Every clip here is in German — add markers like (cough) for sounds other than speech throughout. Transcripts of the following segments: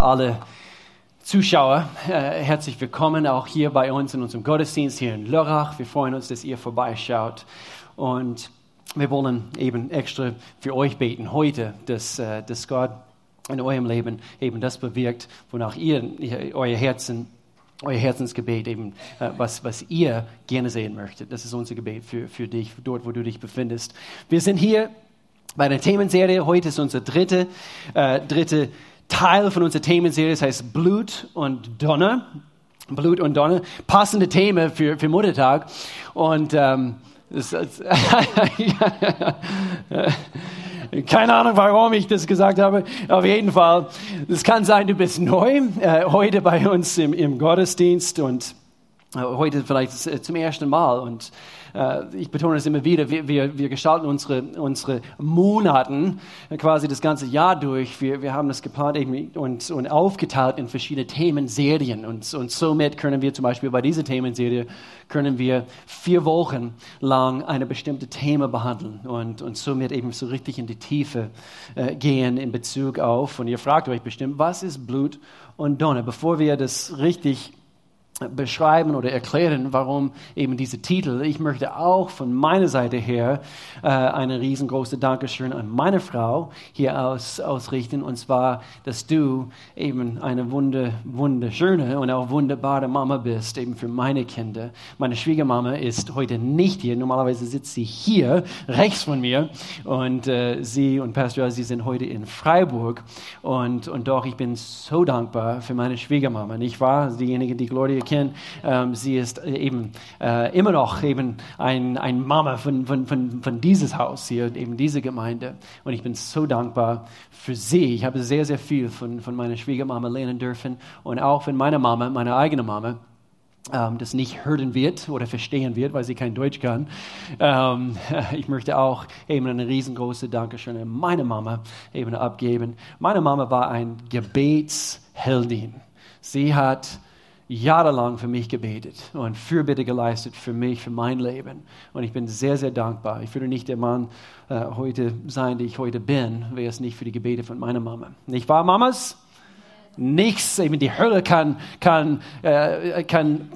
alle Zuschauer, äh, herzlich willkommen auch hier bei uns in unserem Gottesdienst hier in Lörrach. Wir freuen uns, dass ihr vorbeischaut und wir wollen eben extra für euch beten heute, dass, äh, dass Gott in eurem Leben eben das bewirkt, wonach ihr, euer Herzen euer Herzensgebet eben, äh, was, was ihr gerne sehen möchtet. Das ist unser Gebet für, für dich, dort, wo du dich befindest. Wir sind hier bei der Themenserie. Heute ist unsere dritte, äh, dritte Teil von unserer Themenserie, das heißt Blut und Donner. Blut und Donner, passende Themen für, für Muttertag. Und ähm, das, das, (laughs) keine Ahnung, warum ich das gesagt habe. Auf jeden Fall, es kann sein, du bist neu äh, heute bei uns im, im Gottesdienst und äh, heute vielleicht zum ersten Mal. Und ich betone es immer wieder, wir, wir, wir gestalten unsere, unsere Monaten quasi das ganze Jahr durch. Wir, wir haben das geplant und, und aufgeteilt in verschiedene Themenserien. Und, und somit können wir zum Beispiel bei dieser Themenserie können wir vier Wochen lang eine bestimmte Thema behandeln und, und somit eben so richtig in die Tiefe äh, gehen in Bezug auf, und ihr fragt euch bestimmt, was ist Blut und Donner? Bevor wir das richtig beschreiben oder erklären, warum eben diese Titel. Ich möchte auch von meiner Seite her äh, eine riesengroße Dankeschön an meine Frau hier aus, ausrichten, und zwar, dass du eben eine wunde, wunderschöne und auch wunderbare Mama bist, eben für meine Kinder. Meine Schwiegermama ist heute nicht hier, normalerweise sitzt sie hier, rechts von mir, und äh, sie und Pastor, sie sind heute in Freiburg, und, und doch, ich bin so dankbar für meine Schwiegermama, nicht wahr? Diejenigen, die Gloria kennen. Ähm, sie ist äh, eben äh, immer noch eben ein, ein Mama von, von, von, von dieses Haus hier, eben diese Gemeinde. Und ich bin so dankbar für sie. Ich habe sehr, sehr viel von, von meiner Schwiegermama lernen dürfen und auch von meiner Mama, meiner eigenen Mama ähm, das nicht hören wird oder verstehen wird, weil sie kein Deutsch kann. Ähm, (laughs) ich möchte auch eben eine riesengroße Dankeschön an meine Mama eben abgeben. Meine Mama war ein Gebetsheldin. Sie hat jahrelang für mich gebetet und Fürbitte geleistet für mich, für mein Leben. Und ich bin sehr, sehr dankbar. Ich würde nicht der Mann äh, heute sein, der ich heute bin, wäre es nicht für die Gebete von meiner Mama. Nicht wahr, Mamas? Nichts, eben die Hölle kann, kann, äh, kann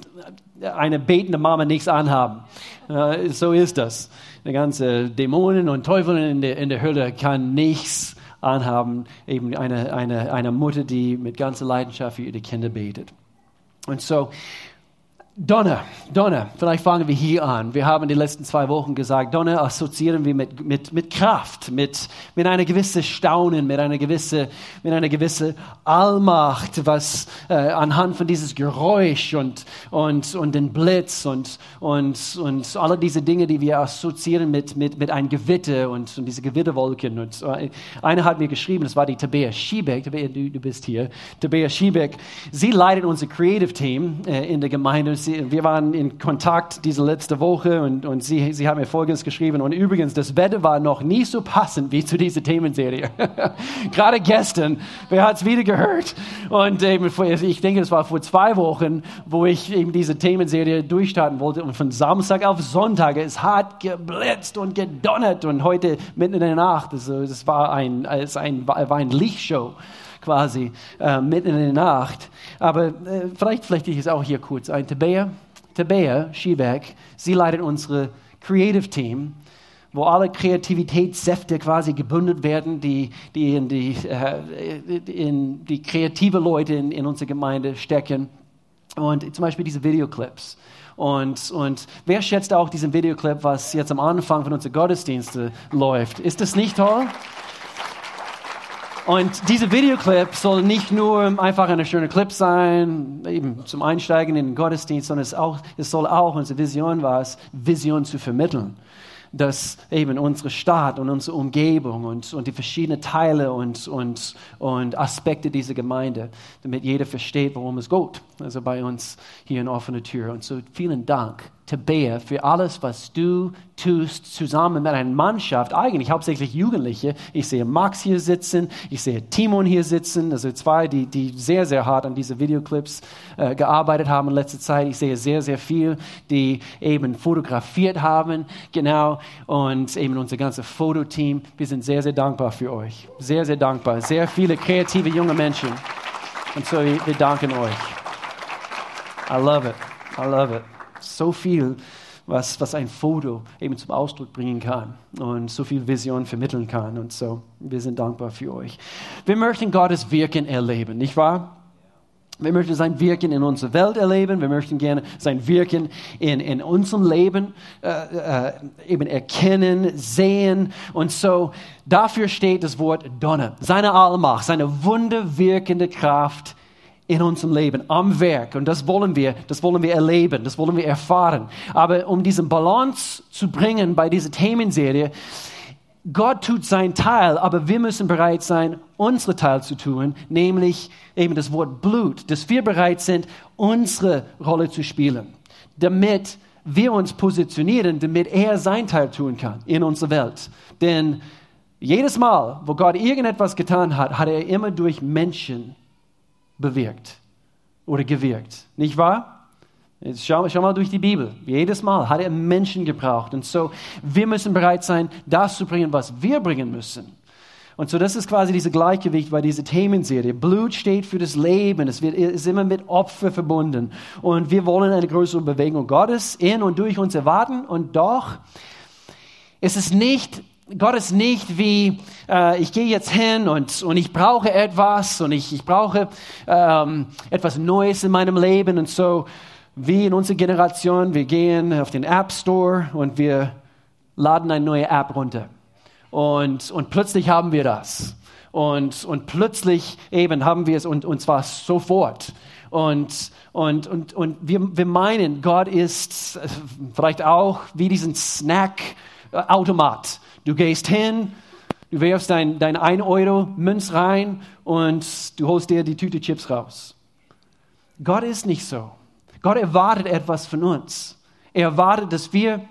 eine betende Mama nichts anhaben. Äh, so ist das. Die ganze Dämonen und Teufel in der, in der Hölle kann nichts anhaben. Eben eine, eine, eine Mutter, die mit ganzer Leidenschaft für ihre Kinder betet. Und so Donner, Donner, vielleicht fangen wir hier an. Wir haben die letzten zwei Wochen gesagt, Donner assoziieren wir mit, mit, mit Kraft, mit, mit einer gewissen Staunen, mit einer gewissen, mit einer gewissen Allmacht, was äh, anhand von dieses Geräusch und, und, und den Blitz und, und, und alle diese Dinge, die wir assoziieren mit, mit, mit einem Gewitter und, und diese Gewitterwolken. Und äh, eine hat mir geschrieben, das war die Tabea Schiebeck, Tabea, du, du bist hier, Tabea Schiebeck, sie leitet unser Creative Team äh, in der Gemeinde sie, wir waren in Kontakt diese letzte Woche und, und sie, sie hat mir Folgendes geschrieben. Und übrigens, das Wetter war noch nie so passend wie zu dieser Themenserie. (laughs) Gerade gestern, wer hat es wieder gehört? Und eben, ich denke, es war vor zwei Wochen, wo ich eben diese Themenserie durchstarten wollte. Und von Samstag auf Sonntag, es hat geblitzt und gedonnert. Und heute mitten in der Nacht, also, es war ein, es war ein Lichtshow quasi äh, mitten in der Nacht. Aber äh, vielleicht vielleicht ich es auch hier kurz ein. Tabea, Tabea Schiebeck, sie leitet unsere Creative Team wo alle Kreativitätssäfte quasi gebündelt werden, die, die in, die, äh, in die kreative Leute in, in unserer Gemeinde stecken. Und zum Beispiel diese Videoclips. Und, und wer schätzt auch diesen Videoclip, was jetzt am Anfang von unserer Gottesdienste läuft? Ist das nicht toll? Und diese Videoclip soll nicht nur einfach eine schöne Clip sein, eben zum Einsteigen in den Gottesdienst, sondern es, auch, es soll auch, unsere Vision war es, Vision zu vermitteln dass eben unsere Stadt und unsere Umgebung und, und die verschiedenen Teile und, und, und Aspekte dieser Gemeinde, damit jeder versteht, worum es geht. Also bei uns hier in offener Tür. Und so vielen Dank Tabea, für alles, was du tust, zusammen mit einer Mannschaft, eigentlich hauptsächlich Jugendliche. Ich sehe Max hier sitzen, ich sehe Timon hier sitzen, also zwei, die, die sehr, sehr hart an diese Videoclips äh, gearbeitet haben in letzter Zeit. Ich sehe sehr, sehr viel, die eben fotografiert haben, genau, und eben unser ganzes Fototeam. Wir sind sehr, sehr dankbar für euch. Sehr, sehr dankbar. Sehr viele kreative junge Menschen. Und so, wir danken euch. I love it. I love it. So viel, was, was ein Foto eben zum Ausdruck bringen kann und so viel Vision vermitteln kann. Und so, wir sind dankbar für euch. Wir möchten Gottes Wirken erleben, nicht wahr? Wir möchten sein Wirken in unserer Welt erleben. Wir möchten gerne sein Wirken in, in unserem Leben äh, äh, eben erkennen, sehen. Und so dafür steht das Wort Donner. Seine Allmacht, seine wunderwirkende Kraft in unserem Leben, am Werk. Und das wollen wir, das wollen wir erleben, das wollen wir erfahren. Aber um diesen Balance zu bringen bei dieser Themenserie, Gott tut sein Teil, aber wir müssen bereit sein, unsere Teil zu tun, nämlich eben das Wort Blut, dass wir bereit sind, unsere Rolle zu spielen, damit wir uns positionieren, damit er sein Teil tun kann in unserer Welt. Denn jedes Mal, wo Gott irgendetwas getan hat, hat er immer durch Menschen bewirkt oder gewirkt. Nicht wahr? Jetzt schau, schau, mal durch die Bibel. Jedes Mal hat er Menschen gebraucht. Und so, wir müssen bereit sein, das zu bringen, was wir bringen müssen. Und so, das ist quasi dieses Gleichgewicht bei dieser Themenserie. Blut steht für das Leben. Es wird, ist immer mit Opfer verbunden. Und wir wollen eine größere Bewegung Gottes in und durch uns erwarten. Und doch ist es nicht Gott ist nicht wie, äh, ich gehe jetzt hin und, und ich brauche etwas und ich, ich brauche ähm, etwas Neues in meinem Leben und so wie in unserer Generation, wir gehen auf den App Store und wir laden eine neue App runter. Und, und plötzlich haben wir das. Und, und plötzlich eben haben wir es und, und zwar sofort. Und, und, und, und wir, wir meinen, Gott ist vielleicht auch wie diesen Snack-Automat. Du gehst hin, du wirfst dein, dein 1-Euro-Münz rein und du holst dir die Tüte Chips raus. Gott ist nicht so. Gott erwartet etwas von uns. Er erwartet, dass wir,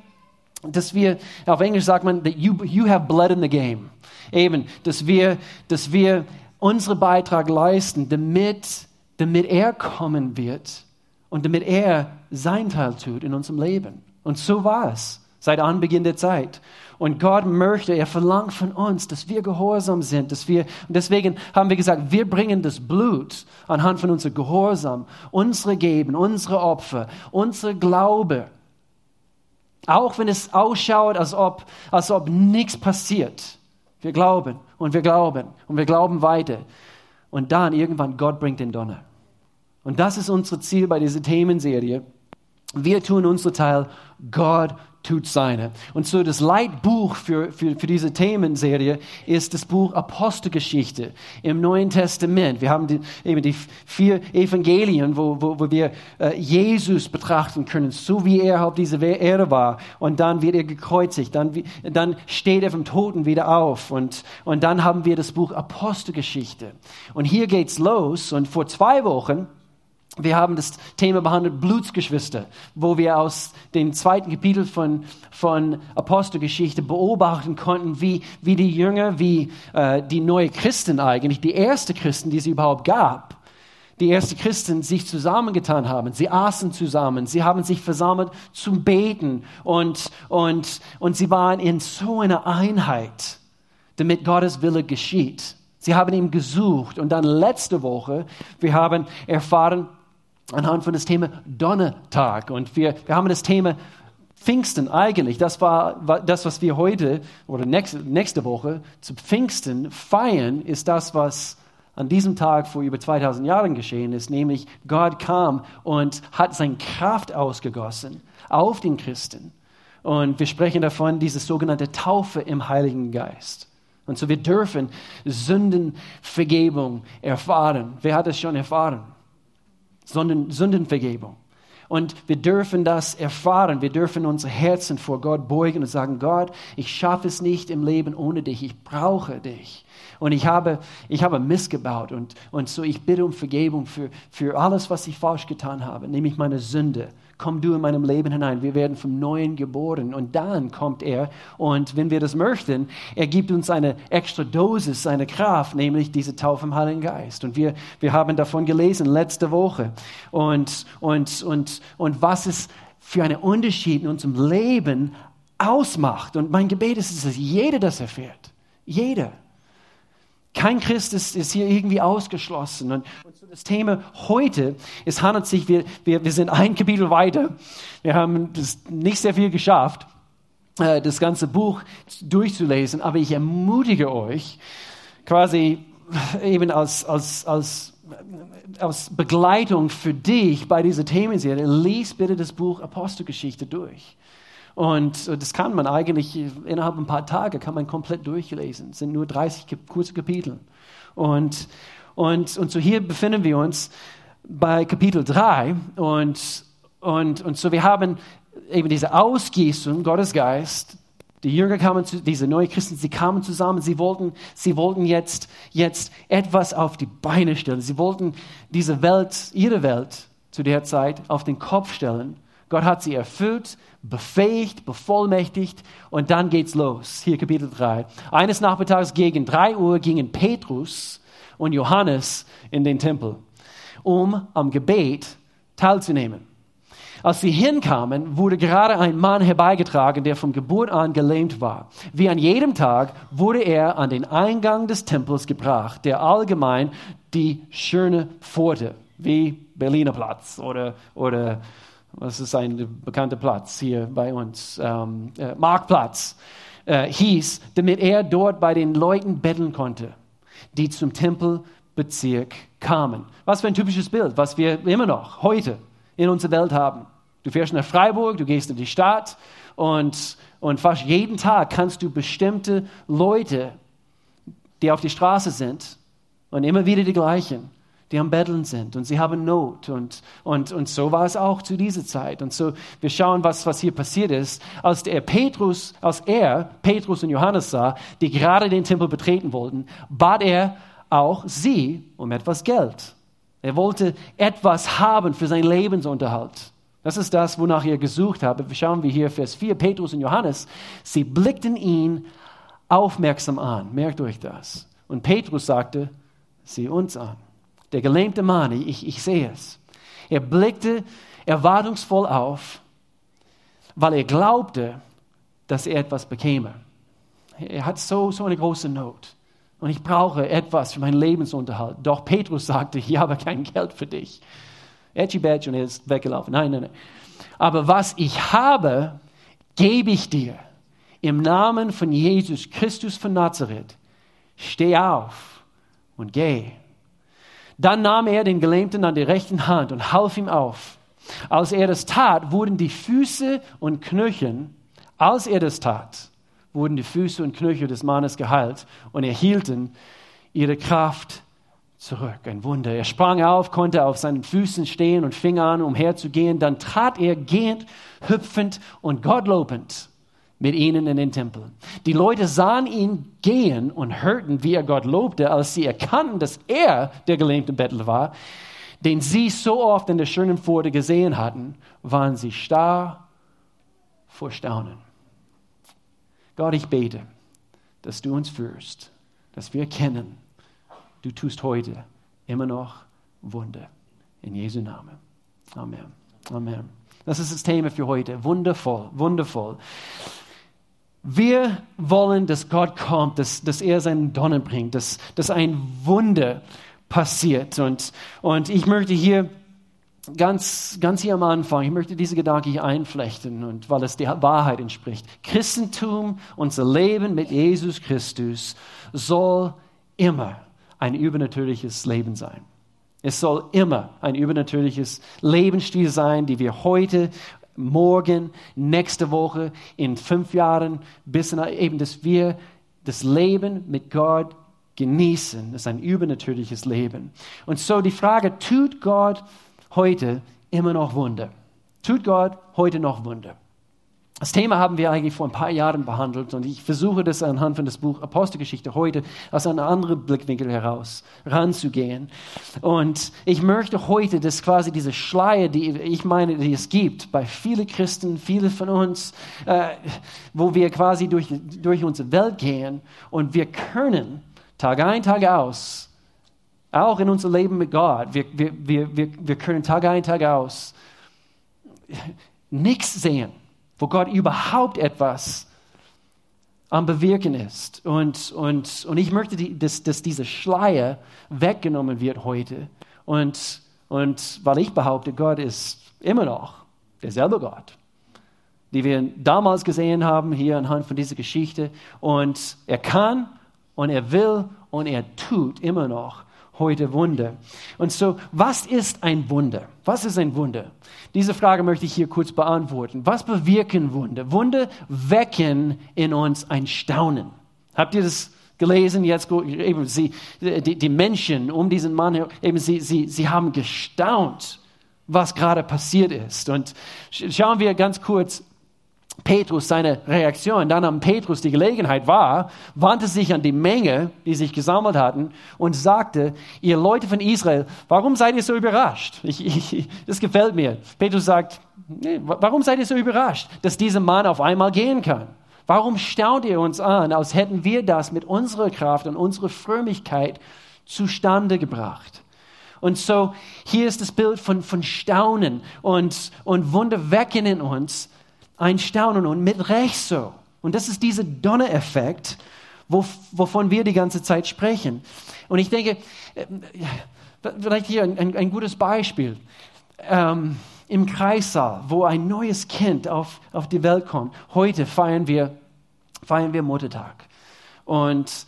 dass wir, auf Englisch sagt man, that you, you have blood in the game. Eben, dass wir, dass wir unseren Beitrag leisten, damit, damit er kommen wird und damit er sein Teil tut in unserem Leben. Und so war es seit Anbeginn der Zeit. Und Gott möchte, er verlangt von uns, dass wir gehorsam sind, dass wir, und deswegen haben wir gesagt, wir bringen das Blut anhand von unserem Gehorsam, unsere Geben, unsere Opfer, unsere Glaube. Auch wenn es ausschaut, als ob, als ob nichts passiert. Wir glauben und wir glauben und wir glauben weiter. Und dann irgendwann Gott bringt den Donner. Und das ist unser Ziel bei dieser Themenserie. Wir tun unser Teil, Gott tut seine. Und so das Leitbuch für, für, für diese Themenserie ist das Buch Apostelgeschichte im Neuen Testament. Wir haben die, eben die vier Evangelien, wo, wo, wo wir äh, Jesus betrachten können, so wie er auf dieser Erde war. Und dann wird er gekreuzigt, dann, dann steht er vom Toten wieder auf. Und, und dann haben wir das Buch Apostelgeschichte. Und hier geht's los. Und vor zwei Wochen wir haben das Thema behandelt, Blutsgeschwister, wo wir aus dem zweiten Kapitel von, von Apostelgeschichte beobachten konnten, wie, wie die Jünger, wie äh, die neue Christen eigentlich, die erste Christen, die es überhaupt gab, die ersten Christen sich zusammengetan haben. Sie aßen zusammen, sie haben sich versammelt zum Beten und, und, und sie waren in so einer Einheit, damit Gottes Wille geschieht. Sie haben ihn gesucht und dann letzte Woche, wir haben erfahren, anhand von das Thema Donnertag. Und wir, wir haben das Thema Pfingsten eigentlich. Das war das, was wir heute oder nächste, nächste Woche zu Pfingsten feiern, ist das, was an diesem Tag vor über 2000 Jahren geschehen ist, nämlich Gott kam und hat seine Kraft ausgegossen auf den Christen. Und wir sprechen davon, diese sogenannte Taufe im Heiligen Geist. Und so wir dürfen Sündenvergebung erfahren. Wer hat es schon erfahren? Sondern Sündenvergebung. Und wir dürfen das erfahren. Wir dürfen unsere Herzen vor Gott beugen und sagen, Gott, ich schaffe es nicht im Leben ohne dich. Ich brauche dich. Und ich habe, ich habe missgebaut. Und, und so ich bitte um Vergebung für, für alles, was ich falsch getan habe, nämlich meine Sünde komm du in meinem Leben hinein. Wir werden vom Neuen geboren. Und dann kommt er und wenn wir das möchten, er gibt uns eine extra Dosis, seine Kraft, nämlich diese Taufe im Heiligen Geist. Und wir, wir haben davon gelesen letzte Woche. Und, und, und, und was es für einen Unterschied in unserem Leben ausmacht. Und mein Gebet ist, dass jeder das erfährt. Jeder. Kein Christ ist, ist hier irgendwie ausgeschlossen. Und, und so das Thema heute, es handelt sich, wir, wir, wir sind ein Kapitel weiter. Wir haben nicht sehr viel geschafft, äh, das ganze Buch durchzulesen, aber ich ermutige euch, quasi eben als, als, als aus Begleitung für dich bei dieser Themenserie, lies bitte das Buch Apostelgeschichte durch. Und das kann man eigentlich innerhalb ein paar Tage kann man komplett durchlesen. Es sind nur 30 kurze Kapitel. Und, und, und so hier befinden wir uns bei Kapitel 3 und, und, und so wir haben eben diese Ausgießung Gottes Geist die Jünger kamen zu, diese neuen Christen, sie kamen zusammen, sie wollten, sie wollten jetzt, jetzt etwas auf die Beine stellen. Sie wollten diese Welt, ihre Welt zu der Zeit auf den Kopf stellen. Gott hat sie erfüllt, befähigt, bevollmächtigt und dann geht's los. Hier Kapitel 3. Eines Nachmittags gegen 3 Uhr gingen Petrus und Johannes in den Tempel, um am Gebet teilzunehmen. Als sie hinkamen, wurde gerade ein Mann herbeigetragen, der von Geburt an gelähmt war. Wie an jedem Tag wurde er an den Eingang des Tempels gebracht, der allgemein die schöne Pforte, wie Berliner Platz oder, oder was ist ein bekannter Platz hier bei uns, ähm, äh, Marktplatz, äh, hieß, damit er dort bei den Leuten betteln konnte, die zum Tempelbezirk kamen. Was für ein typisches Bild, was wir immer noch heute in unserer Welt haben. Du fährst nach Freiburg, du gehst in die Stadt und, und fast jeden Tag kannst du bestimmte Leute, die auf die Straße sind und immer wieder die gleichen, die am Betteln sind und sie haben Not. Und, und, und so war es auch zu dieser Zeit. Und so, wir schauen, was, was hier passiert ist. Als der Petrus, als er Petrus und Johannes sah, die gerade den Tempel betreten wollten, bat er auch sie um etwas Geld. Er wollte etwas haben für seinen Lebensunterhalt. Das ist das, wonach ihr gesucht habt. Schauen wir hier Vers 4, Petrus und Johannes. Sie blickten ihn aufmerksam an. Merkt euch das. Und Petrus sagte, sieh uns an. Der gelähmte Mann, ich, ich sehe es. Er blickte erwartungsvoll auf, weil er glaubte, dass er etwas bekäme. Er hat so, so eine große Not. Und ich brauche etwas für meinen Lebensunterhalt. Doch Petrus sagte, ich habe kein Geld für dich. Edgy Badge und er ist weggelaufen. Nein, nein, nein. Aber was ich habe, gebe ich dir. Im Namen von Jesus Christus von Nazareth. Steh auf und geh. Dann nahm er den Gelähmten an die rechten Hand und half ihm auf. Als er das tat, wurden die Füße und Knöchel, als er das tat, wurden die Füße und Knöchel des Mannes geheilt und erhielten ihre Kraft zurück. Ein Wunder. Er sprang auf, konnte auf seinen Füßen stehen und fing an, umherzugehen. Dann trat er gehend, hüpfend und gottlobend mit ihnen in den Tempel. Die Leute sahen ihn gehen und hörten, wie er Gott lobte, als sie erkannten, dass er der gelähmte Bettler war, den sie so oft in der schönen Pforte gesehen hatten, waren sie starr vor Staunen. Gott, ich bete, dass du uns führst, dass wir erkennen, du tust heute immer noch Wunder. In Jesu Namen. Amen. Amen. Das ist das Thema für heute. Wundervoll, wundervoll. Wir wollen, dass Gott kommt, dass, dass er seinen Donner bringt, dass, dass ein Wunder passiert. Und, und ich möchte hier ganz, ganz hier am Anfang, ich möchte diese Gedanke hier einflechten und weil es der Wahrheit entspricht. Christentum, unser Leben mit Jesus Christus soll immer ein übernatürliches Leben sein. Es soll immer ein übernatürliches Lebensstil sein, die wir heute, morgen, nächste Woche, in fünf Jahren, bis in, eben, dass wir das Leben mit Gott genießen. Das ist ein übernatürliches Leben. Und so die Frage, tut Gott heute immer noch Wunder? Tut Gott heute noch Wunder? Das Thema haben wir eigentlich vor ein paar Jahren behandelt und ich versuche das anhand von das Buch Apostelgeschichte heute aus einem anderen Blickwinkel heraus ranzugehen. Und ich möchte heute, dass quasi diese Schleier, die ich meine, die es gibt bei vielen Christen, viele von uns, äh, wo wir quasi durch, durch unsere Welt gehen und wir können Tag ein, Tag aus, auch in unser Leben mit Gott, wir, wir, wir, wir, können Tag ein, Tag aus nichts sehen wo Gott überhaupt etwas am Bewirken ist. Und, und, und ich möchte, die, dass, dass dieser Schleier weggenommen wird heute. Und, und weil ich behaupte, Gott ist immer noch derselbe Gott, die wir damals gesehen haben, hier anhand von dieser Geschichte. Und er kann und er will und er tut immer noch heute Wunder. Und so, was ist ein Wunder? Was ist ein Wunder? Diese Frage möchte ich hier kurz beantworten. Was bewirken Wunder? Wunder wecken in uns ein Staunen. Habt ihr das gelesen jetzt? Eben sie, die, die Menschen um diesen Mann, eben sie, sie, sie haben gestaunt, was gerade passiert ist. Und schauen wir ganz kurz Petrus seine Reaktion. Dann nahm Petrus die Gelegenheit wahr, wandte sich an die Menge, die sich gesammelt hatten, und sagte, ihr Leute von Israel, warum seid ihr so überrascht? Ich, ich, das gefällt mir. Petrus sagt, nee, warum seid ihr so überrascht, dass dieser Mann auf einmal gehen kann? Warum staunt ihr uns an, als hätten wir das mit unserer Kraft und unserer Frömmigkeit zustande gebracht? Und so, hier ist das Bild von, von Staunen und, und Wunder wecken in uns, ein Staunen und mit Recht so. Und das ist dieser Donnereffekt, wo, wovon wir die ganze Zeit sprechen. Und ich denke, äh, vielleicht hier ein, ein gutes Beispiel. Ähm, Im Kreissaal, wo ein neues Kind auf, auf die Welt kommt. Heute feiern wir, feiern wir Muttertag. Und,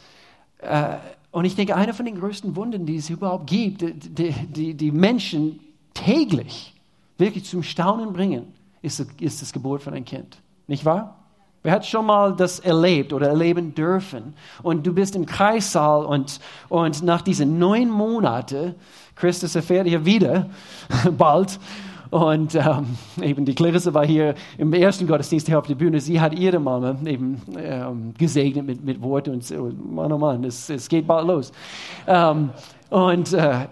äh, und ich denke, einer von den größten Wundern, die es überhaupt gibt, die, die, die Menschen täglich wirklich zum Staunen bringen, ist, ist das Geburt von einem Kind. Nicht wahr? Wer hat schon mal das erlebt oder erleben dürfen? Und du bist im Kreissaal und, und nach diesen neun Monaten, Christus erfährt hier wieder, (laughs) bald, und ähm, eben die Clarisse war hier im ersten Gottesdienst hier auf der Bühne. Sie hat ihre Mama eben ähm, gesegnet mit, mit Worten und Mann, oh Mann, es, es geht bald los. Ähm, und, äh,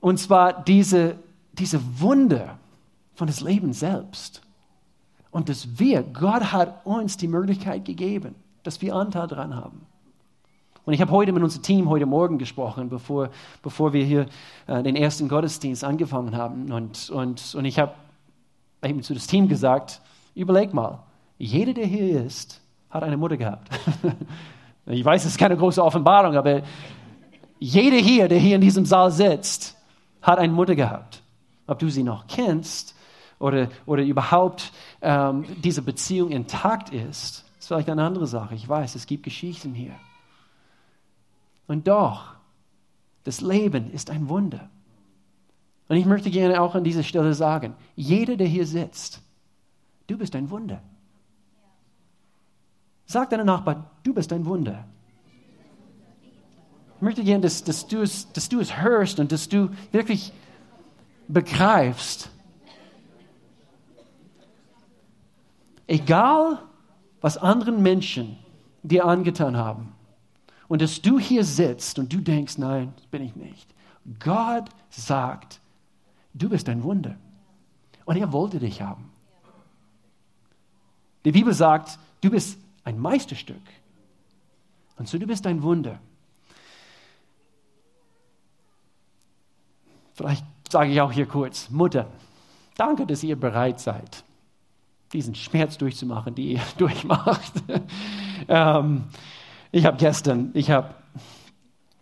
und zwar diese, diese Wunder von das Leben selbst. Und dass wir, Gott hat uns die Möglichkeit gegeben, dass wir Anteil daran haben. Und ich habe heute mit unserem Team heute Morgen gesprochen, bevor, bevor wir hier äh, den ersten Gottesdienst angefangen haben. Und, und, und ich habe eben zu das Team gesagt, überleg mal, jeder, der hier ist, hat eine Mutter gehabt. (laughs) ich weiß, es ist keine große Offenbarung, aber jeder hier, der hier in diesem Saal sitzt, hat eine Mutter gehabt. Ob du sie noch kennst oder, oder überhaupt ähm, diese Beziehung intakt ist, ist vielleicht eine andere Sache. Ich weiß, es gibt Geschichten hier. Und doch, das Leben ist ein Wunder. Und ich möchte gerne auch an dieser Stelle sagen, jeder, der hier sitzt, du bist ein Wunder. Sag deinem Nachbar, du bist ein Wunder. Ich möchte gerne, dass, dass, du es, dass du es hörst und dass du wirklich begreifst, Egal, was anderen Menschen dir angetan haben. Und dass du hier sitzt und du denkst, nein, bin ich nicht. Gott sagt, du bist ein Wunder. Und er wollte dich haben. Die Bibel sagt, du bist ein Meisterstück. Und so du bist ein Wunder. Vielleicht sage ich auch hier kurz, Mutter, danke, dass ihr bereit seid, diesen Schmerz durchzumachen, die ihr (laughs) durchmacht. ähm, ich habe gestern, ich habe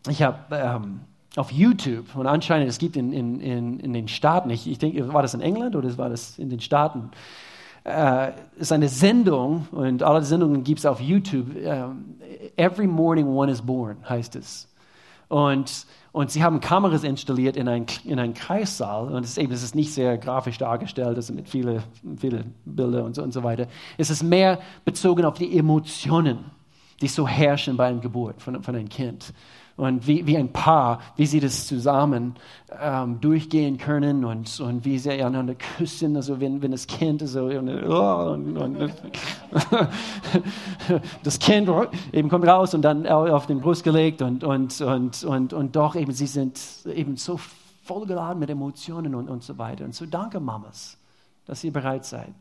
ich hab, ähm, auf YouTube, und anscheinend, es gibt in, in, in, in den Staaten, ich, ich denke, war das in England oder war das in den Staaten, äh, ist eine Sendung, und alle Sendungen gibt es auf YouTube, ähm, Every Morning One is Born heißt es. Und und sie haben Kameras installiert in einen, in einen Kreissaal. Und es ist, eben, es ist nicht sehr grafisch dargestellt, es sind mit vielen viele Bilder und so, und so weiter. Es ist mehr bezogen auf die Emotionen, die so herrschen bei einer Geburt von, von einem Kind und wie, wie ein Paar, wie sie das zusammen ähm, durchgehen können und, und wie sie einander küssen, also wenn, wenn das Kind so und, und, und, (laughs) das Kind eben kommt raus und dann auf den Brust gelegt und, und, und, und, und doch eben, sie sind eben so vollgeladen mit Emotionen und, und so weiter. Und so danke Mamas, dass ihr bereit seid,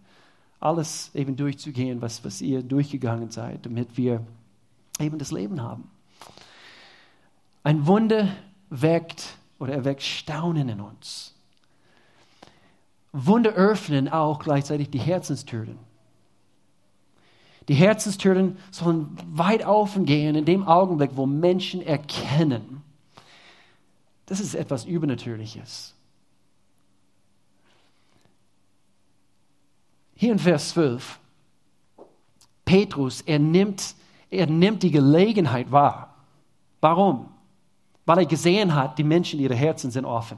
alles eben durchzugehen, was, was ihr durchgegangen seid, damit wir eben das Leben haben. Ein Wunder weckt oder erweckt Staunen in uns. Wunder öffnen auch gleichzeitig die Herzenstüren. Die Herzenstüren sollen weit offen gehen in dem Augenblick, wo Menschen erkennen, das ist etwas Übernatürliches. Hier in Vers 12, Petrus, er nimmt, er nimmt die Gelegenheit wahr. Warum? Weil er gesehen hat, die Menschen, ihre Herzen sind offen.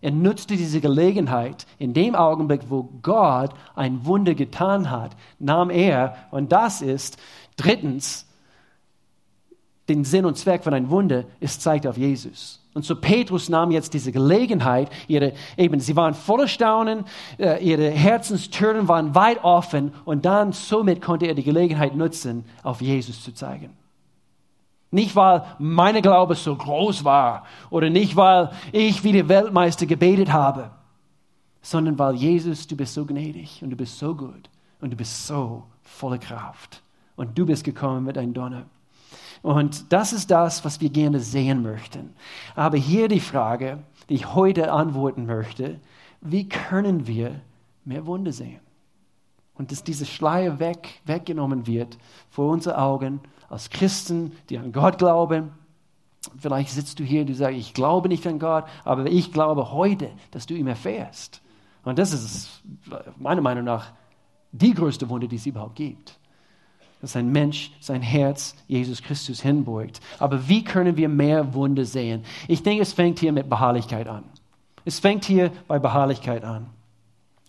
Er nutzte diese Gelegenheit. In dem Augenblick, wo Gott ein Wunder getan hat, nahm er, und das ist drittens, den Sinn und Zweck von einem Wunder, es zeigt auf Jesus. Und so Petrus nahm jetzt diese Gelegenheit, ihre, eben, sie waren voller Staunen, äh, ihre Herzenstüren waren weit offen und dann somit konnte er die Gelegenheit nutzen, auf Jesus zu zeigen. Nicht, weil meine Glaube so groß war oder nicht, weil ich wie der Weltmeister gebetet habe, sondern weil Jesus, du bist so gnädig und du bist so gut und du bist so voller Kraft und du bist gekommen mit einem Donner. Und das ist das, was wir gerne sehen möchten. Aber hier die Frage, die ich heute antworten möchte, wie können wir mehr Wunder sehen? Und dass diese Schleier weg, weggenommen wird vor unseren Augen als Christen, die an Gott glauben. Vielleicht sitzt du hier und du sagst, ich glaube nicht an Gott, aber ich glaube heute, dass du ihm erfährst. Und das ist meiner Meinung nach die größte Wunder, die es überhaupt gibt dass ein Mensch sein Herz Jesus Christus hinbeugt. Aber wie können wir mehr Wunder sehen? Ich denke, es fängt hier mit Beharrlichkeit an. Es fängt hier bei Beharrlichkeit an.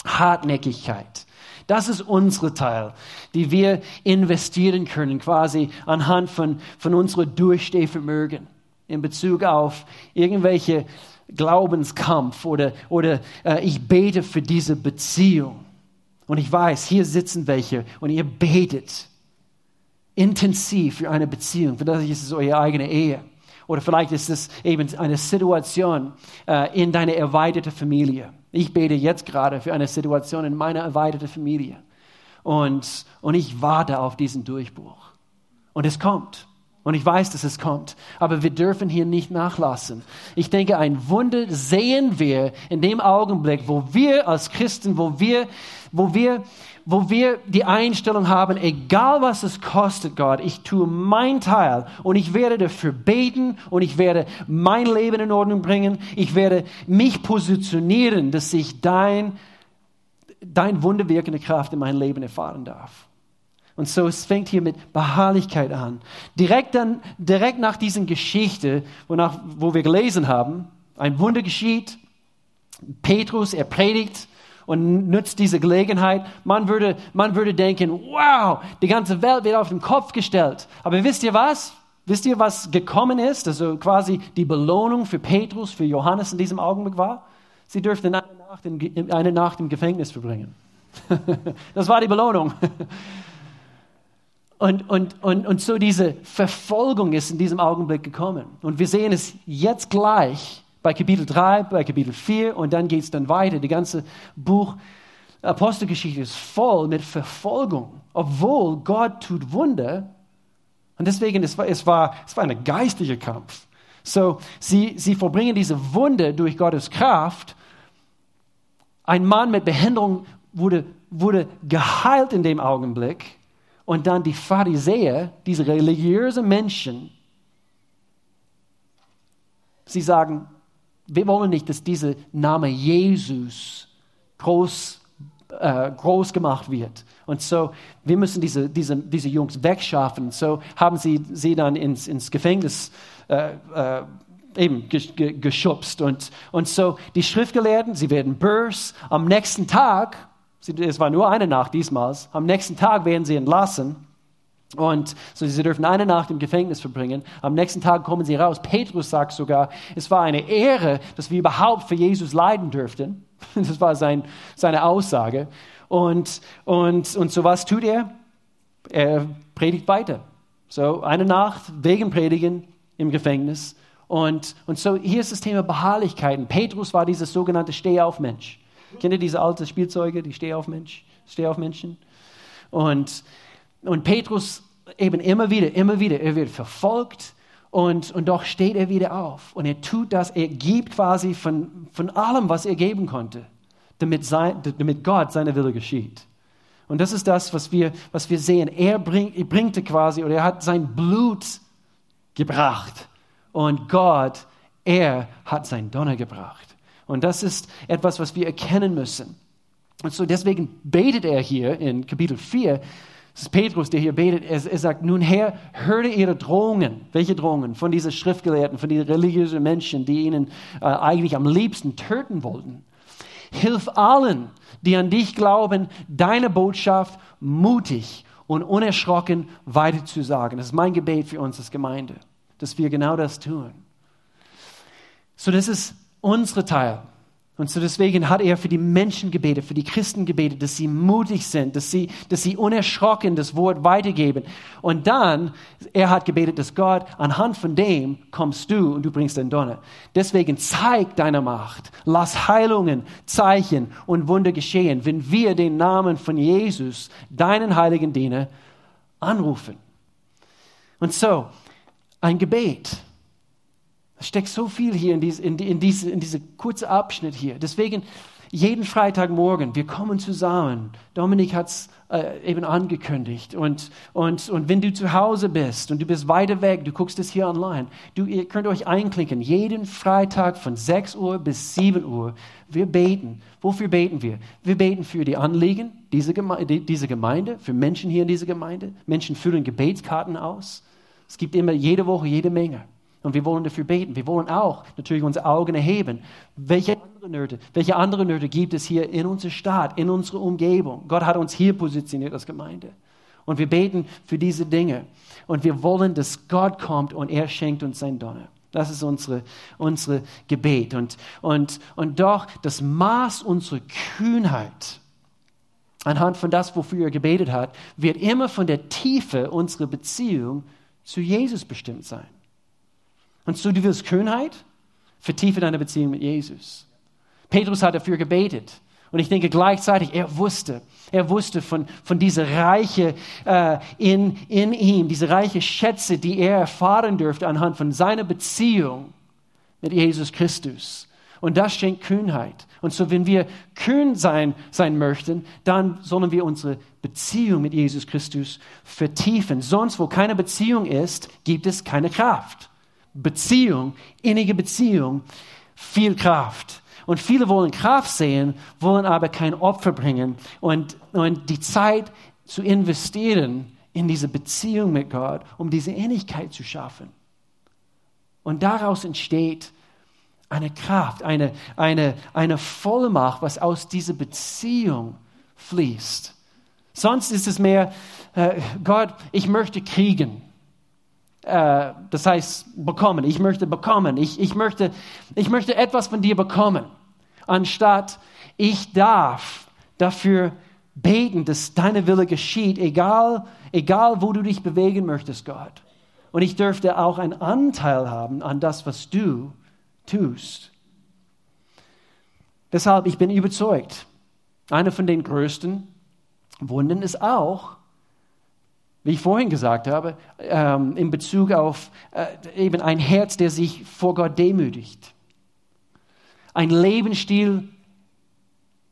Hartnäckigkeit. Das ist unsere Teil, die wir investieren können, quasi anhand von, von unserem Durchstehvermögen in Bezug auf irgendwelche Glaubenskampf oder, oder äh, ich bete für diese Beziehung. Und ich weiß, hier sitzen welche und ihr betet intensiv für eine Beziehung. Vielleicht ist es eure eigene Ehe. Oder vielleicht ist es eben eine Situation äh, in deiner erweiterten Familie. Ich bete jetzt gerade für eine Situation in meiner erweiterten Familie. Und, und ich warte auf diesen Durchbruch. Und es kommt. Und ich weiß, dass es kommt. Aber wir dürfen hier nicht nachlassen. Ich denke, ein Wunder sehen wir in dem Augenblick, wo wir als Christen, wo wir, wo wir wo wir die Einstellung haben, egal was es kostet, Gott, ich tue mein Teil und ich werde dafür beten und ich werde mein Leben in Ordnung bringen. Ich werde mich positionieren, dass ich dein, dein wunderwirkende Kraft in mein Leben erfahren darf. Und so, es fängt hier mit Beharrlichkeit an. Direkt, dann, direkt nach dieser Geschichte, wonach, wo wir gelesen haben, ein Wunder geschieht, Petrus, er predigt, und nutzt diese Gelegenheit. Man würde, man würde denken, wow, die ganze Welt wird auf den Kopf gestellt. Aber wisst ihr was? Wisst ihr, was gekommen ist? Also quasi die Belohnung für Petrus, für Johannes in diesem Augenblick war? Sie dürften eine Nacht, in, eine Nacht im Gefängnis verbringen. (laughs) das war die Belohnung. Und, und, und, und so diese Verfolgung ist in diesem Augenblick gekommen. Und wir sehen es jetzt gleich bei Kapitel 3, bei Kapitel 4 und dann geht es dann weiter. Die ganze Buch Apostelgeschichte ist voll mit Verfolgung, obwohl Gott tut Wunder. Und deswegen, es war, es war, es war ein geistlicher Kampf. So, sie, sie vollbringen diese Wunder durch Gottes Kraft. Ein Mann mit Behinderung wurde, wurde geheilt in dem Augenblick. Und dann die Pharisäer, diese religiösen Menschen, sie sagen, wir wollen nicht, dass dieser Name Jesus groß, äh, groß gemacht wird. Und so, wir müssen diese, diese, diese Jungs wegschaffen. So haben sie sie dann ins, ins Gefängnis äh, äh, eben geschubst. Und, und so, die Schriftgelehrten, sie werden bös. Am nächsten Tag, es war nur eine Nacht diesmal, am nächsten Tag werden sie entlassen. Und so, sie dürfen eine Nacht im Gefängnis verbringen. Am nächsten Tag kommen sie raus. Petrus sagt sogar, es war eine Ehre, dass wir überhaupt für Jesus leiden dürften. (laughs) Das war sein, seine Aussage. Und, und, und so was tut er? Er predigt weiter. So eine Nacht wegen Predigen im Gefängnis. Und, und so hier ist das Thema Beharrlichkeiten. Petrus war dieses sogenannte Stehaufmensch. Kennt ihr diese alten Spielzeuge, die Stehaufmensch, Stehaufmenschen? Und und Petrus eben immer wieder, immer wieder, er wird verfolgt und, und doch steht er wieder auf. Und er tut das, er gibt quasi von, von allem, was er geben konnte, damit, sein, damit Gott seine Wille geschieht. Und das ist das, was wir, was wir sehen. Er bring, bringte quasi, oder er hat sein Blut gebracht. Und Gott, er hat sein Donner gebracht. Und das ist etwas, was wir erkennen müssen. Und so deswegen betet er hier in Kapitel 4, das ist Petrus, der hier betet, er, er sagt, nun Herr, höre ihre Drohungen. Welche Drohungen? Von diesen Schriftgelehrten, von diesen religiösen Menschen, die ihnen äh, eigentlich am liebsten töten wollten. Hilf allen, die an dich glauben, deine Botschaft mutig und unerschrocken weiterzusagen. Das ist mein Gebet für uns als Gemeinde, dass wir genau das tun. So, das ist unsere Teil. Und so deswegen hat er für die Menschen gebetet, für die Christen gebetet, dass sie mutig sind, dass sie, dass sie unerschrocken das Wort weitergeben. Und dann, er hat gebetet, dass Gott, anhand von dem kommst du und du bringst den Donner. Deswegen zeig deine Macht. Lass Heilungen, Zeichen und Wunder geschehen, wenn wir den Namen von Jesus, deinen heiligen Diener, anrufen. Und so, ein Gebet es steckt so viel hier in, diese, in, in, diese, in diese kurze Abschnitt hier. Deswegen jeden Freitagmorgen, wir kommen zusammen. Dominik hat es äh, eben angekündigt. Und, und, und wenn du zu Hause bist und du bist weiter weg, du guckst es hier online, du, ihr könnt euch einklinken. Jeden Freitag von 6 Uhr bis 7 Uhr, wir beten. Wofür beten wir? Wir beten für die Anliegen dieser Gemeinde, dieser Gemeinde, für Menschen hier in dieser Gemeinde. Menschen füllen Gebetskarten aus. Es gibt immer jede Woche jede Menge. Und wir wollen dafür beten. Wir wollen auch natürlich unsere Augen erheben. Welche andere Nöte, welche andere Nöte gibt es hier in unserer Stadt, in unserer Umgebung? Gott hat uns hier positioniert als Gemeinde. Und wir beten für diese Dinge. Und wir wollen, dass Gott kommt und er schenkt uns sein Donner. Das ist unsere, unsere Gebet. Und, und, und doch das Maß unserer Kühnheit, anhand von das, wofür er gebetet hat, wird immer von der Tiefe unserer Beziehung zu Jesus bestimmt sein. Und so, du willst Kühnheit? Vertiefe deine Beziehung mit Jesus. Petrus hat dafür gebetet. Und ich denke gleichzeitig, er wusste, er wusste von, von dieser Reiche äh, in, in ihm, diese reiche Schätze, die er erfahren dürfte anhand von seiner Beziehung mit Jesus Christus. Und das schenkt Kühnheit. Und so, wenn wir kühn sein, sein möchten, dann sollen wir unsere Beziehung mit Jesus Christus vertiefen. Sonst, wo keine Beziehung ist, gibt es keine Kraft. Beziehung, innige Beziehung, viel Kraft. Und viele wollen Kraft sehen, wollen aber kein Opfer bringen. Und, und die Zeit zu investieren in diese Beziehung mit Gott, um diese Ähnlichkeit zu schaffen. Und daraus entsteht eine Kraft, eine, eine, eine Vollmacht, was aus dieser Beziehung fließt. Sonst ist es mehr, äh, Gott, ich möchte kriegen. Äh, das heißt bekommen. Ich möchte bekommen. Ich, ich, möchte, ich möchte etwas von dir bekommen. Anstatt ich darf dafür beten, dass deine Wille geschieht, egal, egal wo du dich bewegen möchtest, Gott. Und ich dürfte auch einen Anteil haben an das, was du tust. Deshalb, ich bin überzeugt, einer von den größten Wunden ist auch, wie ich vorhin gesagt habe, ähm, in Bezug auf äh, eben ein Herz, der sich vor Gott demütigt. Ein Lebensstil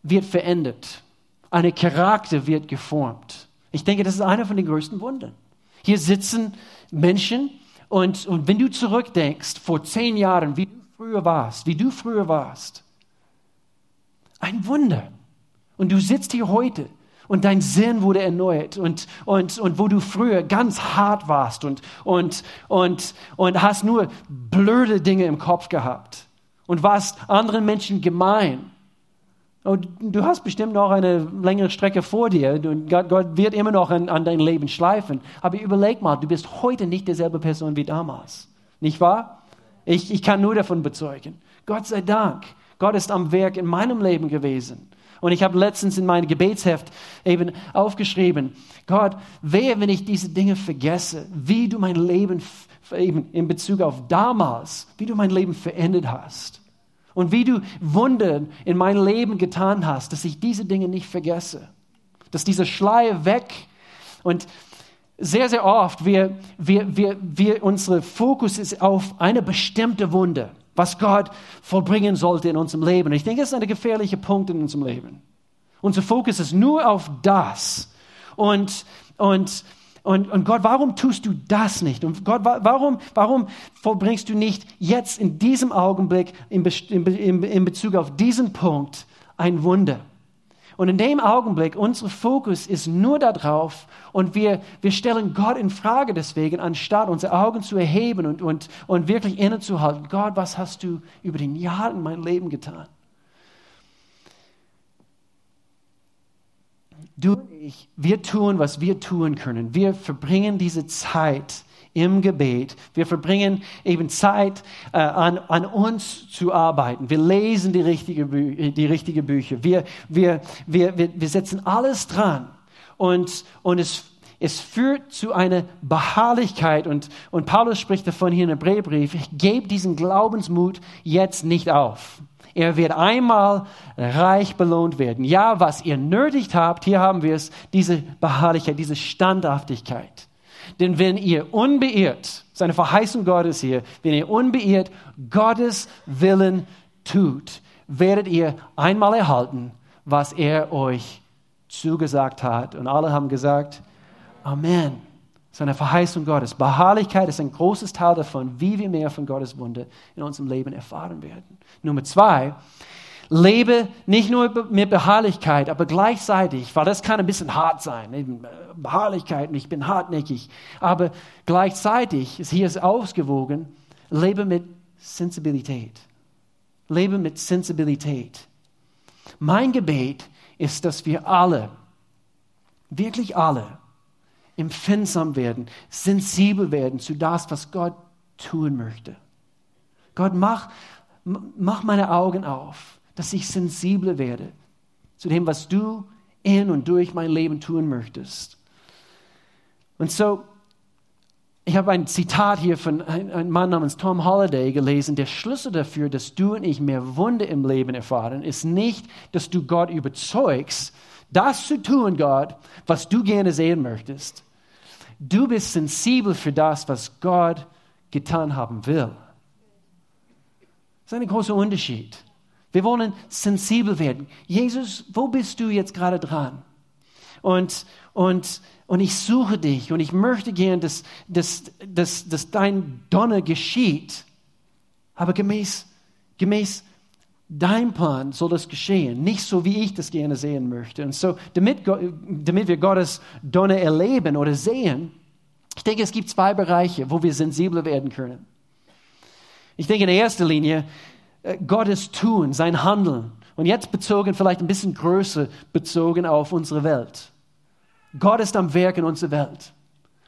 wird verändert. Ein Charakter wird geformt. Ich denke, das ist einer von den größten Wundern. Hier sitzen Menschen und, und wenn du zurückdenkst, vor zehn Jahren, wie du früher warst, wie du früher warst, ein Wunder. Und du sitzt hier heute und dein Sinn wurde erneuert und, und, und wo du früher ganz hart warst und, und, und, und hast nur blöde Dinge im Kopf gehabt und warst anderen Menschen gemein. Und du hast bestimmt noch eine längere Strecke vor dir und Gott, Gott wird immer noch an, an dein Leben schleifen. Aber überleg mal, du bist heute nicht dieselbe Person wie damals. Nicht wahr? Ich, ich kann nur davon bezeugen. Gott sei Dank. Gott ist am Werk in meinem Leben gewesen. Und ich habe letztens in meinem Gebetsheft eben aufgeschrieben, Gott, wehe, wenn ich diese Dinge vergesse, wie du mein Leben eben in Bezug auf damals, wie du mein Leben verändert hast. Und wie du Wunder in mein Leben getan hast, dass ich diese Dinge nicht vergesse. Dass dieser Schleier weg und sehr, sehr oft, wir, wir, wir, wir, unsere Fokus ist auf eine bestimmte Wunde was Gott vollbringen sollte in unserem Leben. Ich denke, das ist ein gefährlicher Punkt in unserem Leben. Unser Fokus ist nur auf das. Und, und, und, und Gott, warum tust du das nicht? Und Gott, warum, warum vollbringst du nicht jetzt in diesem Augenblick in, in, in Bezug auf diesen Punkt ein Wunder? Und in dem Augenblick, unser Fokus ist nur darauf und wir, wir stellen Gott in Frage deswegen, anstatt unsere Augen zu erheben und, und, und wirklich innezuhalten. Gott, was hast du über den Jahren in mein Leben getan? Du und ich, wir tun, was wir tun können. Wir verbringen diese Zeit im Gebet. Wir verbringen eben Zeit, äh, an, an uns zu arbeiten. Wir lesen die richtigen Bü die richtige Bücher. Wir, wir, wir, wir, wir setzen alles dran. Und, und es, es führt zu einer Beharrlichkeit. Und, und Paulus spricht davon hier in dem Brevbrief. Gebt diesen Glaubensmut jetzt nicht auf. Er wird einmal reich belohnt werden. Ja, was ihr nötigt habt, hier haben wir es, diese Beharrlichkeit, diese Standhaftigkeit. Denn wenn ihr unbeirrt, seine Verheißung Gottes hier, wenn ihr unbeirrt Gottes Willen tut, werdet ihr einmal erhalten, was er euch zugesagt hat. Und alle haben gesagt, Amen. Seine Verheißung Gottes. Beharrlichkeit ist ein großes Teil davon, wie wir mehr von Gottes Wunder in unserem Leben erfahren werden. Nummer zwei, lebe nicht nur mit Beharrlichkeit, aber gleichzeitig, weil das kann ein bisschen hart sein, äh, Beharrlichkeit ich bin hartnäckig, aber gleichzeitig hier ist ausgewogen, lebe mit Sensibilität. Lebe mit Sensibilität. Mein Gebet ist, dass wir alle, wirklich alle, empfindsam werden, sensibel werden zu das, was Gott tun möchte. Gott, mach, mach meine Augen auf dass ich sensibler werde zu dem, was du in und durch mein Leben tun möchtest. Und so, ich habe ein Zitat hier von einem Mann namens Tom Holliday gelesen. Der Schlüssel dafür, dass du und ich mehr Wunder im Leben erfahren, ist nicht, dass du Gott überzeugst, das zu tun, Gott, was du gerne sehen möchtest. Du bist sensibel für das, was Gott getan haben will. Das ist ein großer Unterschied. Wir wollen sensibel werden. Jesus, wo bist du jetzt gerade dran? Und, und, und ich suche dich und ich möchte gern, dass, dass, dass, dass dein Donner geschieht. Aber gemäß, gemäß dein Plan soll das geschehen, nicht so, wie ich das gerne sehen möchte. Und so, damit, damit wir Gottes Donner erleben oder sehen, ich denke, es gibt zwei Bereiche, wo wir sensibler werden können. Ich denke in erster Linie, Gottes Tun, sein Handeln. Und jetzt bezogen, vielleicht ein bisschen größer bezogen auf unsere Welt. Gott ist am Werk in unserer Welt.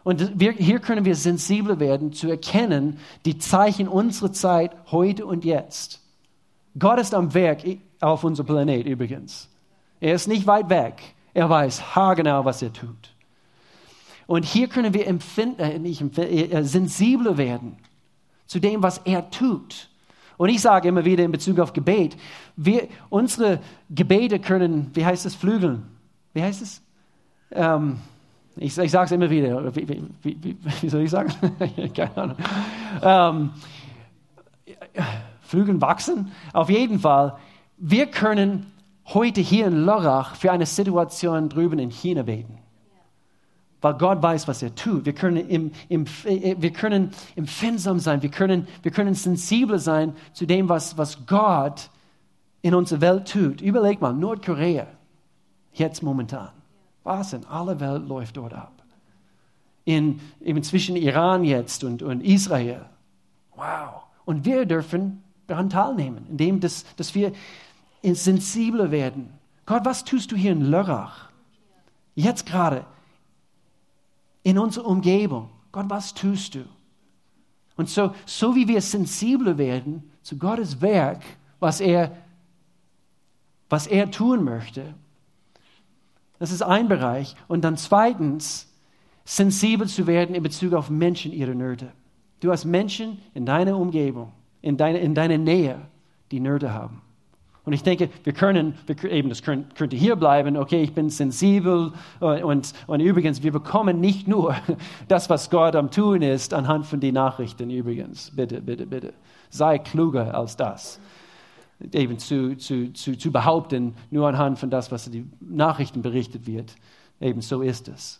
Und wir, hier können wir sensibler werden, zu erkennen, die Zeichen unserer Zeit, heute und jetzt. Gott ist am Werk auf unserem Planet übrigens. Er ist nicht weit weg. Er weiß haargenau, was er tut. Und hier können wir empfinden, äh, nicht empfinden, äh, sensibler werden zu dem, was er tut. Und ich sage immer wieder in Bezug auf Gebet, wir, unsere Gebete können, wie heißt es, flügeln. Wie heißt es? Ähm, ich, ich sage es immer wieder. Wie, wie, wie, wie, soll ich sagen? (laughs) Keine Ahnung. Ähm, Flügeln wachsen. Auf jeden Fall, wir können heute hier in Lörrach für eine Situation drüben in China beten weil Gott weiß, was er tut. Wir können, im, im, äh, wir können empfindsam sein, wir können, wir können sensibel sein zu dem, was, was Gott in unserer Welt tut. Überleg mal, Nordkorea, jetzt momentan. Was in aller Welt läuft dort ab? In, eben zwischen Iran jetzt und, und Israel. Wow. Und wir dürfen daran teilnehmen, indem dass, dass wir sensibler werden. Gott, was tust du hier in Lörrach? Jetzt gerade in unserer Umgebung. Gott, was tust du? Und so, so wie wir sensibler werden zu Gottes Werk, was er, was er tun möchte, das ist ein Bereich. Und dann zweitens, sensibel zu werden in Bezug auf Menschen, ihre Nöte. Du hast Menschen in deiner Umgebung, in, deine, in deiner Nähe, die Nöte haben. Und ich denke, wir können, wir, eben, das könnte hier bleiben, okay, ich bin sensibel und, und, und, übrigens, wir bekommen nicht nur (laughs) das, was Gott am Tun ist, anhand von den Nachrichten übrigens. Bitte, bitte, bitte. Sei kluger als das. eben zu, zu, zu, zu behaupten, nur anhand von das, was in den Nachrichten berichtet wird. Eben so ist es.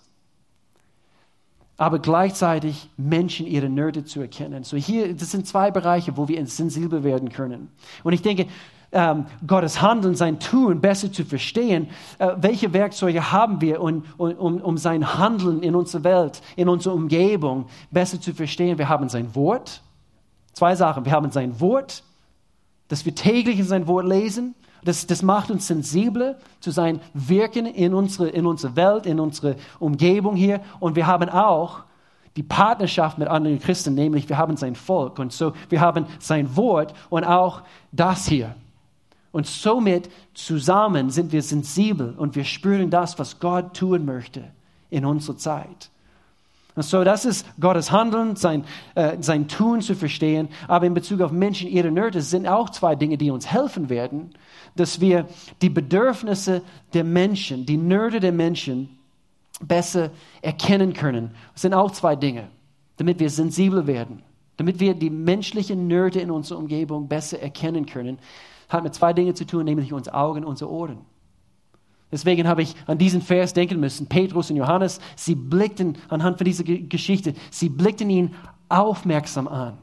Aber gleichzeitig Menschen ihre Nöte zu erkennen. So hier, das sind zwei Bereiche, wo wir sensibel werden können. Und ich denke, ähm, Gottes Handeln, sein Tun besser zu verstehen, äh, welche Werkzeuge haben wir, um, um, um sein Handeln in unserer Welt, in unserer Umgebung besser zu verstehen. Wir haben sein Wort. Zwei Sachen. Wir haben sein Wort, dass wir täglich in sein Wort lesen. Das, das macht uns sensibler zu sein Wirken in unsere, in unsere Welt, in unsere Umgebung hier. Und wir haben auch die Partnerschaft mit anderen Christen, nämlich wir haben sein Volk. Und so, wir haben sein Wort und auch das hier. Und somit zusammen sind wir sensibel und wir spüren das, was Gott tun möchte in unserer Zeit. Und so, das ist Gottes Handeln, sein, äh, sein Tun zu verstehen. Aber in Bezug auf Menschen, ihre Nöte, sind auch zwei Dinge, die uns helfen werden, dass wir die Bedürfnisse der Menschen, die Nöte der Menschen besser erkennen können. Das sind auch zwei Dinge, damit wir sensibel werden, damit wir die menschlichen Nöte in unserer Umgebung besser erkennen können hat mit zwei Dingen zu tun, nämlich unsere Augen, unsere Ohren. Deswegen habe ich an diesen Vers denken müssen. Petrus und Johannes, sie blickten anhand von dieser Geschichte, sie blickten ihn aufmerksam an.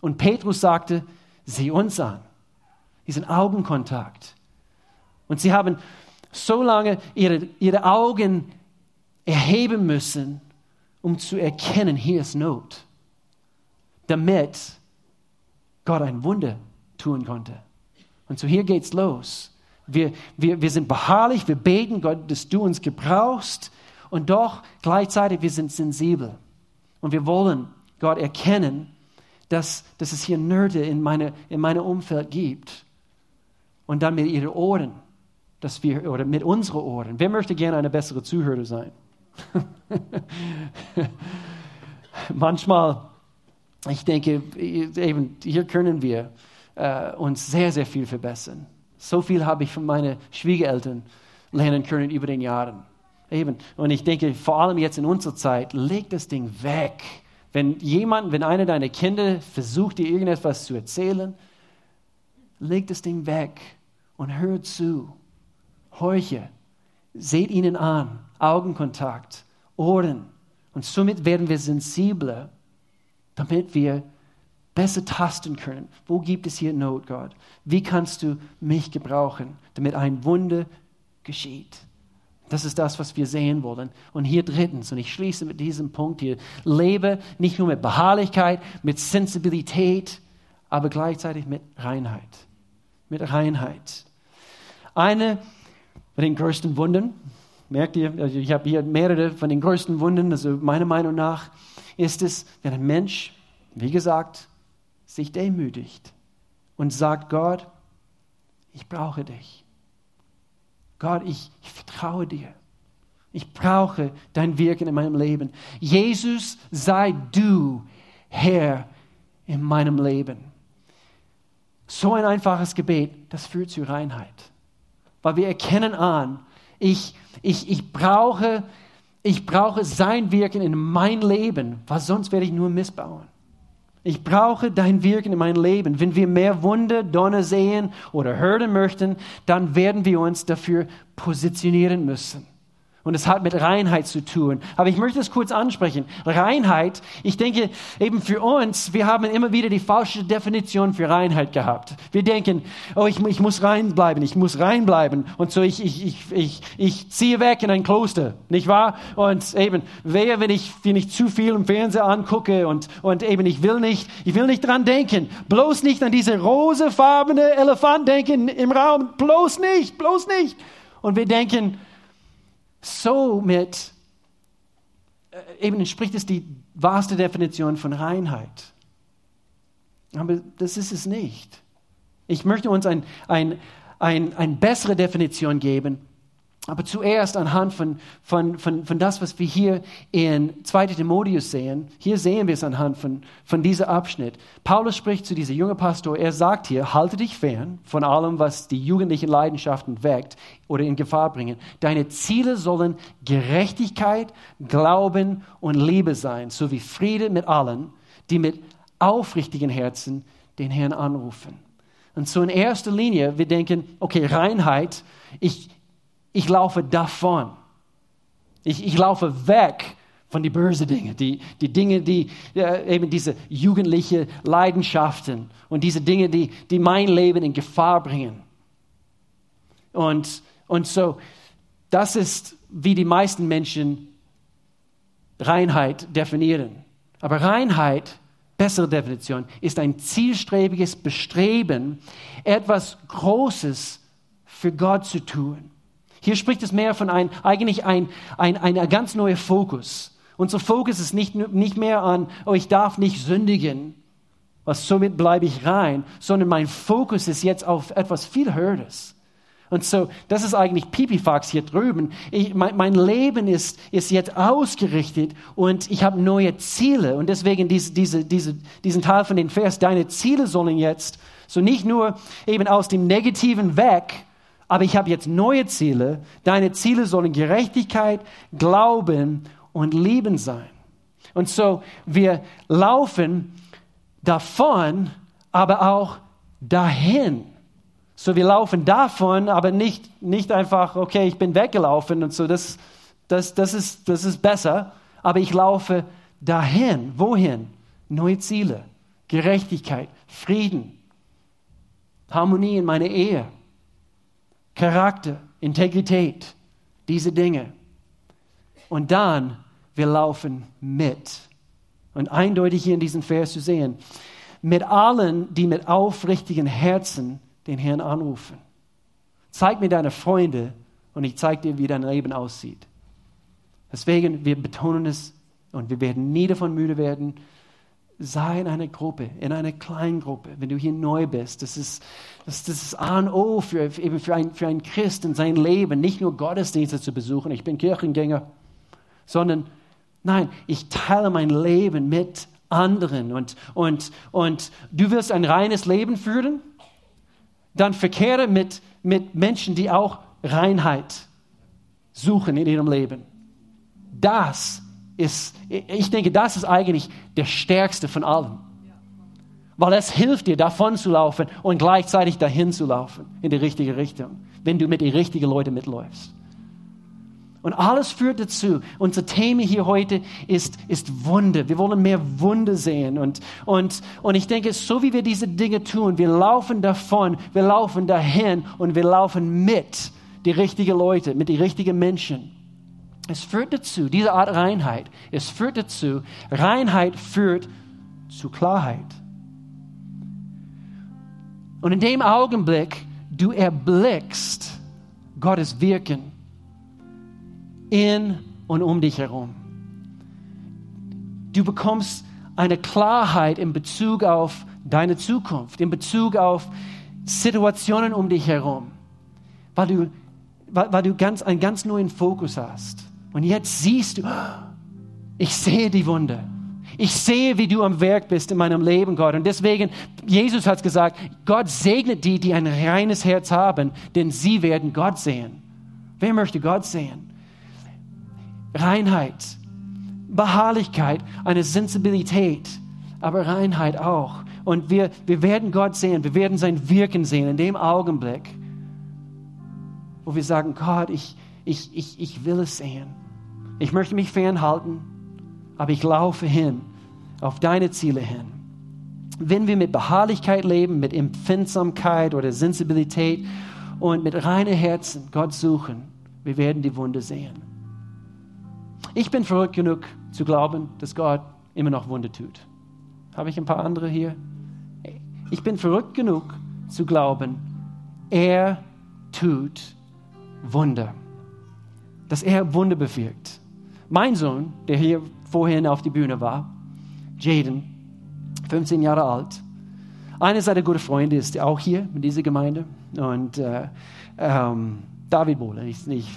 Und Petrus sagte, sieh uns an. Diesen Augenkontakt. Und sie haben so lange ihre, ihre Augen erheben müssen, um zu erkennen, hier ist Not. Damit Gott ein Wunder tun konnte. Und so hier geht's los. Wir, wir, wir sind beharrlich, wir beten Gott, dass du uns gebrauchst und doch gleichzeitig wir sind sensibel. Und wir wollen Gott erkennen, dass, dass es hier Nöte in, meine, in meinem Umfeld gibt. Und dann mit ihren Ohren, dass wir, oder mit unseren Ohren. Wer möchte gerne eine bessere Zuhörer sein? (laughs) Manchmal, ich denke, eben hier können wir äh, uns sehr, sehr viel verbessern. So viel habe ich von meinen Schwiegereltern lernen können über den Jahren. Eben. Und ich denke, vor allem jetzt in unserer Zeit, leg das Ding weg. Wenn jemand, wenn einer deiner Kinder versucht, dir irgendetwas zu erzählen, leg das Ding weg und hör zu. Horche. Seht ihnen an. Augenkontakt. Ohren. Und somit werden wir sensibler, damit wir besser tasten können. Wo gibt es hier Not, Gott? Wie kannst du mich gebrauchen, damit ein Wunder geschieht? Das ist das, was wir sehen wollen. Und hier drittens, und ich schließe mit diesem Punkt hier, lebe nicht nur mit Beharrlichkeit, mit Sensibilität, aber gleichzeitig mit Reinheit. Mit Reinheit. Eine von den größten Wunden, merkt ihr, also ich habe hier mehrere von den größten Wunden, also meiner Meinung nach, ist es, wenn ein Mensch, wie gesagt, sich demütigt und sagt, Gott, ich brauche dich. Gott, ich, ich vertraue dir. Ich brauche dein Wirken in meinem Leben. Jesus, sei du Herr in meinem Leben. So ein einfaches Gebet, das führt zu Reinheit. Weil wir erkennen an, ich, ich, ich, brauche, ich brauche sein Wirken in mein Leben, weil sonst werde ich nur missbauen. Ich brauche dein Wirken in meinem Leben. Wenn wir mehr Wunder, Donner sehen oder hören möchten, dann werden wir uns dafür positionieren müssen. Und es hat mit Reinheit zu tun. Aber ich möchte es kurz ansprechen. Reinheit, ich denke eben für uns, wir haben immer wieder die falsche Definition für Reinheit gehabt. Wir denken, oh, ich, ich muss rein bleiben, ich muss rein bleiben. Und so ich, ich, ich, ich, ich ziehe weg in ein Kloster, nicht wahr? Und eben, wehe, wenn ich, wenn ich zu viel im Fernseher angucke und, und eben, ich will nicht, ich will nicht dran denken. Bloß nicht an diese rosefarbene Elefant denken im Raum. Bloß nicht, bloß nicht. Und wir denken, Somit äh, eben entspricht es die wahrste Definition von Reinheit. Aber das ist es nicht. Ich möchte uns eine ein, ein, ein bessere Definition geben, aber zuerst anhand von, von, von, von das, was wir hier in 2. Timotheus sehen, hier sehen wir es anhand von, von diesem Abschnitt. Paulus spricht zu diesem jungen Pastor, er sagt hier, halte dich fern von allem, was die jugendlichen Leidenschaften weckt oder in Gefahr bringen. Deine Ziele sollen Gerechtigkeit, Glauben und Liebe sein, sowie Friede mit allen, die mit aufrichtigen Herzen den Herrn anrufen. Und so in erster Linie, wir denken, okay, Reinheit, ich, ich laufe davon. Ich, ich laufe weg von den bösen Dingen, die, die Dinge, die äh, eben diese jugendliche Leidenschaften und diese Dinge, die, die mein Leben in Gefahr bringen. Und, und so, das ist, wie die meisten Menschen Reinheit definieren. Aber Reinheit, bessere Definition, ist ein zielstrebiges Bestreben, etwas Großes für Gott zu tun. Hier spricht es mehr von ein, eigentlich ein, ein, ein ganz neuer Fokus. Unser Fokus ist nicht, nicht mehr an, oh, ich darf nicht sündigen, was somit bleibe ich rein, sondern mein Fokus ist jetzt auf etwas viel Höheres. Und so, das ist eigentlich Pipifax hier drüben. Ich, mein, mein, Leben ist, ist jetzt ausgerichtet und ich habe neue Ziele. Und deswegen diese, diese, diese, diesen Teil von den Vers, deine Ziele sollen jetzt so nicht nur eben aus dem Negativen weg, aber ich habe jetzt neue Ziele. Deine Ziele sollen Gerechtigkeit, Glauben und Leben sein. Und so, wir laufen davon, aber auch dahin. So, wir laufen davon, aber nicht, nicht einfach, okay, ich bin weggelaufen und so, das, das, das, ist, das ist besser. Aber ich laufe dahin. Wohin? Neue Ziele, Gerechtigkeit, Frieden, Harmonie in meiner Ehe, Charakter, Integrität, diese Dinge. Und dann wir laufen mit. Und eindeutig hier in diesem Vers zu sehen, mit allen, die mit aufrichtigen Herzen den Herrn anrufen. Zeig mir deine Freunde und ich zeige dir, wie dein Leben aussieht. Deswegen, wir betonen es und wir werden nie davon müde werden. Sei in einer Gruppe, in einer kleinen Gruppe, wenn du hier neu bist. Das ist das, das ist A und O für, eben für, ein, für einen Christ in sein Leben, nicht nur Gottesdienste zu besuchen. Ich bin Kirchengänger, sondern Nein, ich teile mein Leben mit anderen und, und, und du willst ein reines Leben führen? Dann verkehre mit, mit Menschen, die auch Reinheit suchen in ihrem Leben. Das ist, ich denke, das ist eigentlich der stärkste von allem. Weil es hilft dir, davon zu laufen und gleichzeitig dahin zu laufen, in die richtige Richtung, wenn du mit den richtigen Leuten mitläufst. Und alles führt dazu. Unser Thema hier heute ist, ist Wunder. Wir wollen mehr Wunder sehen. Und, und, und ich denke, so wie wir diese Dinge tun, wir laufen davon, wir laufen dahin und wir laufen mit die richtigen Leute, mit den richtigen Menschen. Es führt dazu, diese Art Reinheit, es führt dazu, Reinheit führt zu Klarheit. Und in dem Augenblick, du erblickst Gottes Wirken in und um dich herum. Du bekommst eine Klarheit in Bezug auf deine Zukunft, in Bezug auf Situationen um dich herum, weil du, weil, weil du ganz, einen ganz neuen Fokus hast. Und jetzt siehst du, ich sehe die Wunder. Ich sehe, wie du am Werk bist in meinem Leben, Gott. Und deswegen, Jesus hat gesagt, Gott segnet die, die ein reines Herz haben, denn sie werden Gott sehen. Wer möchte Gott sehen? Reinheit, Beharrlichkeit, eine Sensibilität, aber Reinheit auch. Und wir, wir werden Gott sehen, wir werden sein Wirken sehen in dem Augenblick, wo wir sagen, Gott, ich, ich, ich, ich will es sehen. Ich möchte mich fernhalten, aber ich laufe hin, auf deine Ziele hin. Wenn wir mit Beharrlichkeit leben, mit Empfindsamkeit oder Sensibilität und mit reinen Herzen Gott suchen, wir werden die Wunde sehen. Ich bin verrückt genug zu glauben, dass Gott immer noch Wunder tut. Habe ich ein paar andere hier? Ich bin verrückt genug zu glauben, er tut Wunder. Dass er Wunder bewirkt. Mein Sohn, der hier vorhin auf die Bühne war, Jaden, 15 Jahre alt, einer seiner guten Freunde ist auch hier in dieser Gemeinde. Und äh, ähm, David Bohle, ich, ich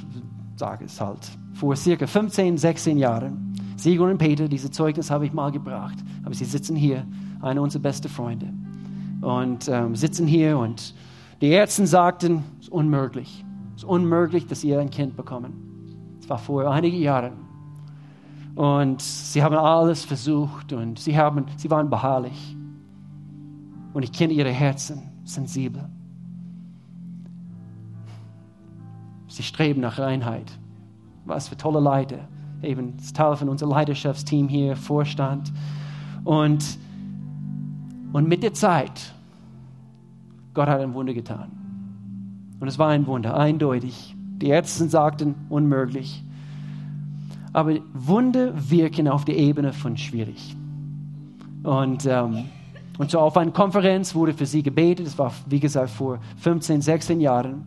sage es halt vor circa 15, 16 Jahren. Sigur und Peter, dieses Zeugnis habe ich mal gebracht. Aber sie sitzen hier, einer unserer besten Freunde. Und ähm, sitzen hier und die Ärzte sagten, es ist unmöglich. Es ist unmöglich, dass sie ein Kind bekommen. Es war vor einigen Jahren. Und sie haben alles versucht und sie, haben, sie waren beharrlich. Und ich kenne ihre Herzen. sensibel. Sie streben nach Reinheit. Was für tolle Leute. Eben Teil von unserem Leidenschaftsteam hier, Vorstand. Und, und mit der Zeit, Gott hat ein Wunder getan. Und es war ein Wunder, eindeutig. Die Ärzte sagten, unmöglich. Aber Wunder wirken auf der Ebene von schwierig. Und, ähm, und so auf einer Konferenz wurde für sie gebetet. Das war, wie gesagt, vor 15, 16 Jahren.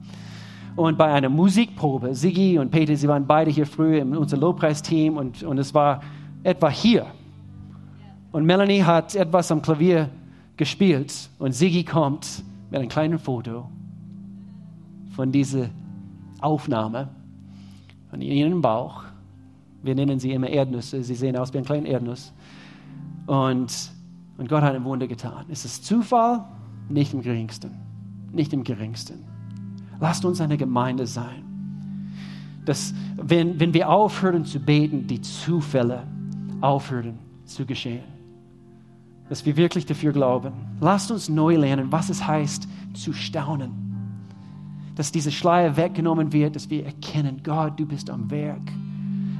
Und bei einer Musikprobe, Sigi und Peter, sie waren beide hier früher in unserem Lobpreisteam und, und es war etwa hier. Und Melanie hat etwas am Klavier gespielt und Sigi kommt mit einem kleinen Foto von dieser Aufnahme von ihrem Bauch. Wir nennen sie immer Erdnüsse. Sie sehen aus wie ein kleiner Erdnuss. Und, und Gott hat ein Wunder getan. Ist es Zufall? Nicht im geringsten. Nicht im geringsten. Lasst uns eine Gemeinde sein. Dass, wenn, wenn wir aufhören zu beten, die Zufälle aufhören zu geschehen. Dass wir wirklich dafür glauben. Lasst uns neu lernen, was es heißt, zu staunen. Dass diese Schleier weggenommen wird, dass wir erkennen, Gott, du bist am Werk.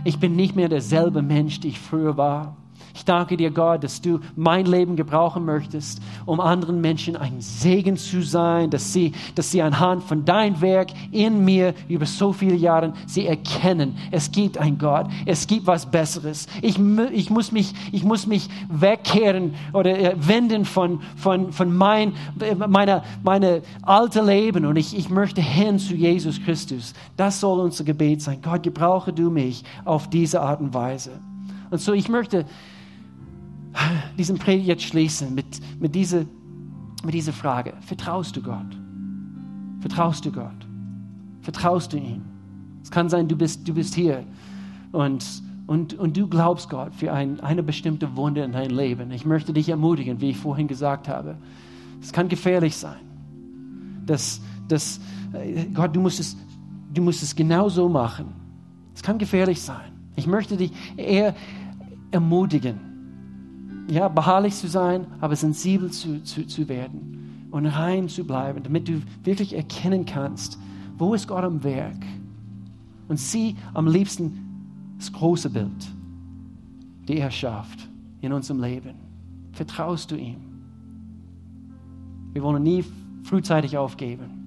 Ich bin nicht mehr derselbe Mensch, der ich früher war. Ich danke dir, Gott, dass du mein Leben gebrauchen möchtest, um anderen Menschen ein Segen zu sein, dass sie, dass sie anhand von dein Werk in mir über so viele Jahre, sie erkennen, es gibt ein Gott, es gibt was Besseres. Ich, ich, muss, mich, ich muss mich wegkehren oder äh, wenden von, von, von mein, meiner, meine alte Leben und ich, ich möchte hin zu Jesus Christus. Das soll unser Gebet sein. Gott, gebrauche du mich auf diese Art und Weise. Und so, ich möchte diesen Predigt jetzt schließen mit, mit, dieser, mit dieser Frage. Vertraust du Gott? Vertraust du Gott? Vertraust du ihm? Es kann sein, du bist, du bist hier und, und, und du glaubst Gott für ein, eine bestimmte Wunde in deinem Leben. Ich möchte dich ermutigen, wie ich vorhin gesagt habe. Es kann gefährlich sein. Dass, dass, äh, Gott, du musst, es, du musst es genau so machen. Es kann gefährlich sein. Ich möchte dich eher ermutigen ja, beharrlich zu sein, aber sensibel zu, zu, zu werden und rein zu bleiben, damit du wirklich erkennen kannst, wo ist Gott am Werk. Und sieh am liebsten das große Bild, die er schafft in unserem Leben. Vertraust du ihm? Wir wollen nie frühzeitig aufgeben.